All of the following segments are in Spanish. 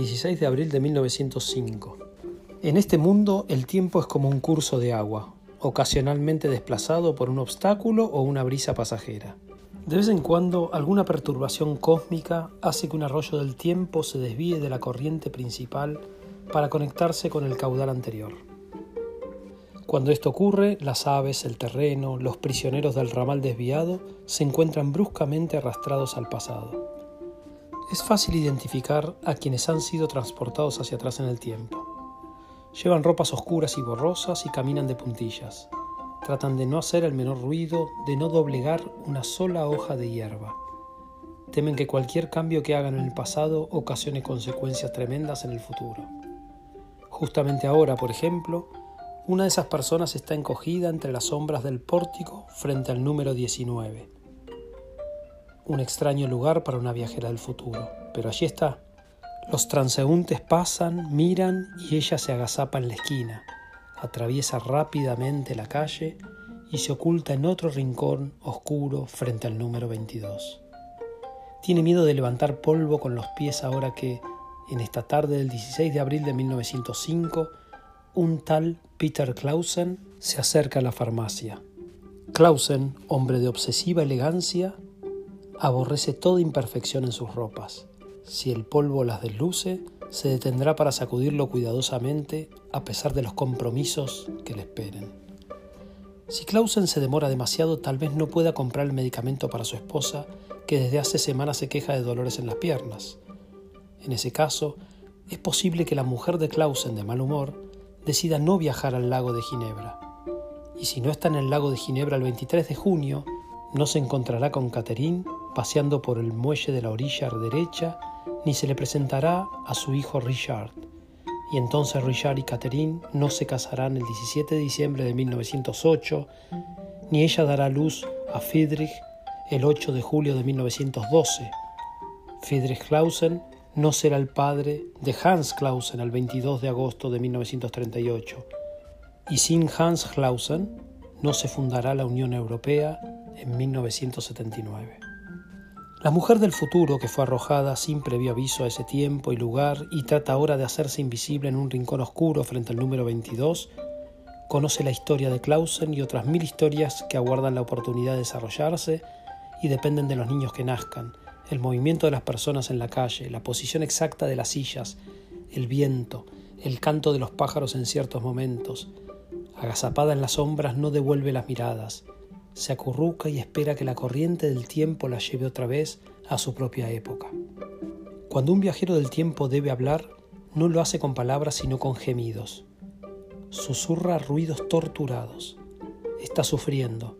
16 de abril de 1905. En este mundo el tiempo es como un curso de agua, ocasionalmente desplazado por un obstáculo o una brisa pasajera. De vez en cuando alguna perturbación cósmica hace que un arroyo del tiempo se desvíe de la corriente principal para conectarse con el caudal anterior. Cuando esto ocurre, las aves, el terreno, los prisioneros del ramal desviado se encuentran bruscamente arrastrados al pasado. Es fácil identificar a quienes han sido transportados hacia atrás en el tiempo. Llevan ropas oscuras y borrosas y caminan de puntillas. Tratan de no hacer el menor ruido, de no doblegar una sola hoja de hierba. Temen que cualquier cambio que hagan en el pasado ocasione consecuencias tremendas en el futuro. Justamente ahora, por ejemplo, una de esas personas está encogida entre las sombras del pórtico frente al número 19 un extraño lugar para una viajera del futuro, pero allí está. Los transeúntes pasan, miran y ella se agazapa en la esquina, atraviesa rápidamente la calle y se oculta en otro rincón oscuro frente al número 22. Tiene miedo de levantar polvo con los pies ahora que, en esta tarde del 16 de abril de 1905, un tal Peter Clausen se acerca a la farmacia. Clausen, hombre de obsesiva elegancia, aborrece toda imperfección en sus ropas. Si el polvo las desluce, se detendrá para sacudirlo cuidadosamente a pesar de los compromisos que le esperen. Si Clausen se demora demasiado, tal vez no pueda comprar el medicamento para su esposa, que desde hace semanas se queja de dolores en las piernas. En ese caso, es posible que la mujer de Clausen de mal humor decida no viajar al lago de Ginebra. Y si no está en el lago de Ginebra el 23 de junio, no se encontrará con Catherine paseando por el muelle de la orilla derecha, ni se le presentará a su hijo Richard. Y entonces Richard y Catherine no se casarán el 17 de diciembre de 1908, ni ella dará luz a Friedrich el 8 de julio de 1912. Friedrich Clausen no será el padre de Hans Clausen el 22 de agosto de 1938. Y sin Hans Clausen no se fundará la Unión Europea en 1979. La mujer del futuro que fue arrojada sin previo aviso a ese tiempo y lugar y trata ahora de hacerse invisible en un rincón oscuro frente al número 22, conoce la historia de Clausen y otras mil historias que aguardan la oportunidad de desarrollarse y dependen de los niños que nazcan, el movimiento de las personas en la calle, la posición exacta de las sillas, el viento, el canto de los pájaros en ciertos momentos. Agazapada en las sombras no devuelve las miradas, se acurruca y espera que la corriente del tiempo la lleve otra vez a su propia época. Cuando un viajero del tiempo debe hablar, no lo hace con palabras sino con gemidos. Susurra ruidos torturados. Está sufriendo,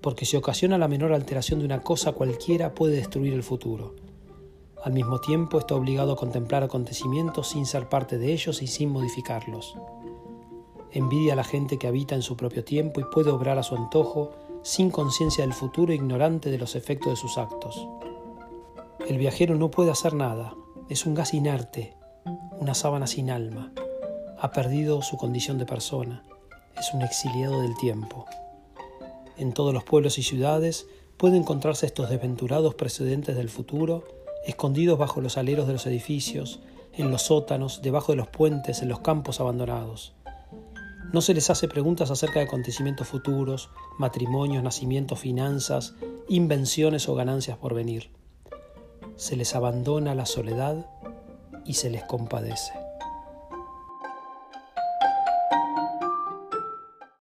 porque si ocasiona la menor alteración de una cosa cualquiera puede destruir el futuro. Al mismo tiempo está obligado a contemplar acontecimientos sin ser parte de ellos y sin modificarlos. Envidia a la gente que habita en su propio tiempo y puede obrar a su antojo sin conciencia del futuro, ignorante de los efectos de sus actos. El viajero no puede hacer nada, es un gas inerte, una sábana sin alma, ha perdido su condición de persona, es un exiliado del tiempo. En todos los pueblos y ciudades pueden encontrarse estos desventurados precedentes del futuro, escondidos bajo los aleros de los edificios, en los sótanos, debajo de los puentes, en los campos abandonados. No se les hace preguntas acerca de acontecimientos futuros, matrimonios, nacimientos, finanzas, invenciones o ganancias por venir. Se les abandona la soledad y se les compadece.